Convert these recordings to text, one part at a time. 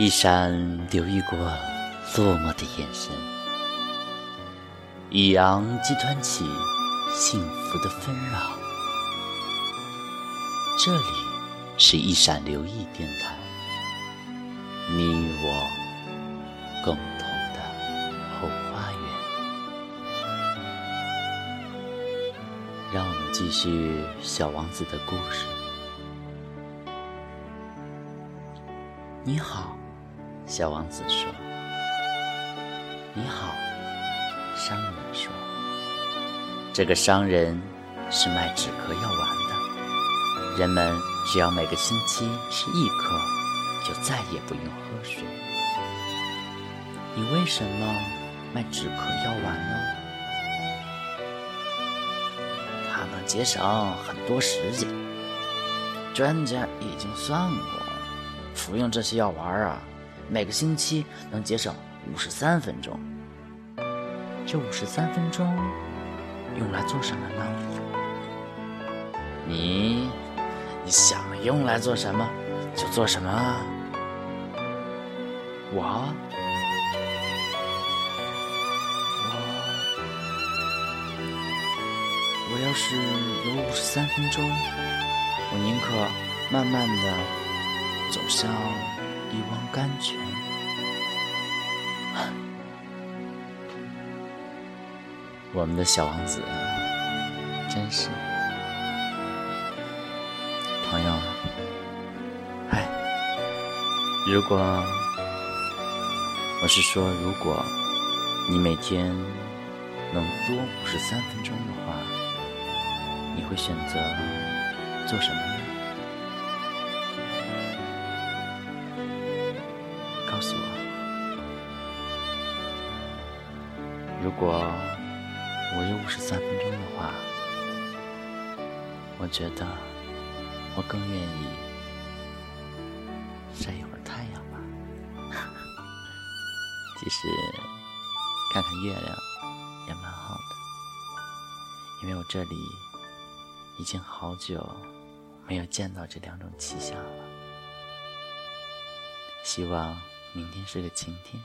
一闪留意过落寞的眼神，一扬即端起幸福的纷扰。这里是一闪留意电台，你我共同的后花园。让我们继续小王子的故事。你好。小王子说：“你好。”商人说：“这个商人是卖止咳药丸的，人们只要每个星期吃一颗，就再也不用喝水。你为什么卖止咳药丸呢？它能节省很多时间。专家已经算过，服用这些药丸啊。”每个星期能节省五十三分钟，这五十三分钟用来做什么呢？你你想用来做什么就做什么。我我我要是有五十三分钟，我宁可慢慢的走向。一汪甘泉，我们的小王子真是朋友。哎，如果我是说，如果你每天能多五十三分钟的话，你会选择做什么呢？如果我有五十三分钟的话，我觉得我更愿意晒一会儿太阳吧。其实看看月亮也蛮好的，因为我这里已经好久没有见到这两种气象了。希望。明天是个晴天，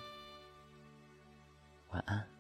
晚安。